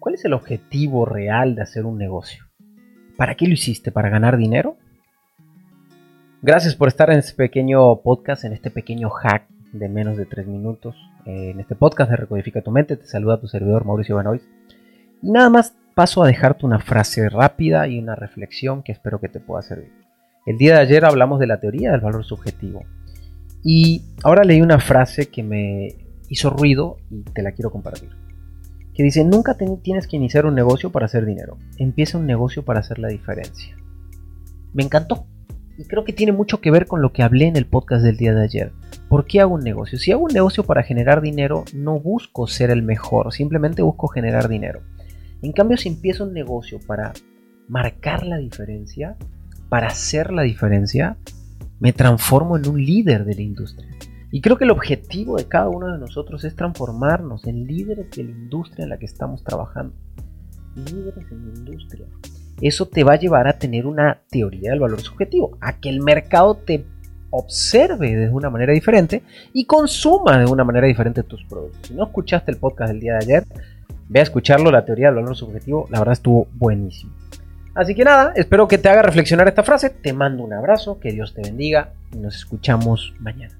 ¿Cuál es el objetivo real de hacer un negocio? ¿Para qué lo hiciste? ¿Para ganar dinero? Gracias por estar en este pequeño podcast, en este pequeño hack de menos de 3 minutos. En este podcast de Recodifica tu mente, te saluda tu servidor Mauricio Benoist. Y nada más paso a dejarte una frase rápida y una reflexión que espero que te pueda servir. El día de ayer hablamos de la teoría del valor subjetivo. Y ahora leí una frase que me hizo ruido y te la quiero compartir que dice, nunca tienes que iniciar un negocio para hacer dinero, empieza un negocio para hacer la diferencia. Me encantó y creo que tiene mucho que ver con lo que hablé en el podcast del día de ayer. ¿Por qué hago un negocio? Si hago un negocio para generar dinero, no busco ser el mejor, simplemente busco generar dinero. En cambio, si empiezo un negocio para marcar la diferencia, para hacer la diferencia, me transformo en un líder de la industria. Y creo que el objetivo de cada uno de nosotros es transformarnos en líderes de la industria en la que estamos trabajando. Líderes en la industria. Eso te va a llevar a tener una teoría del valor subjetivo, a que el mercado te observe de una manera diferente y consuma de una manera diferente tus productos. Si no escuchaste el podcast del día de ayer, ve a escucharlo, la teoría del valor subjetivo, la verdad estuvo buenísimo. Así que nada, espero que te haga reflexionar esta frase, te mando un abrazo, que Dios te bendiga y nos escuchamos mañana.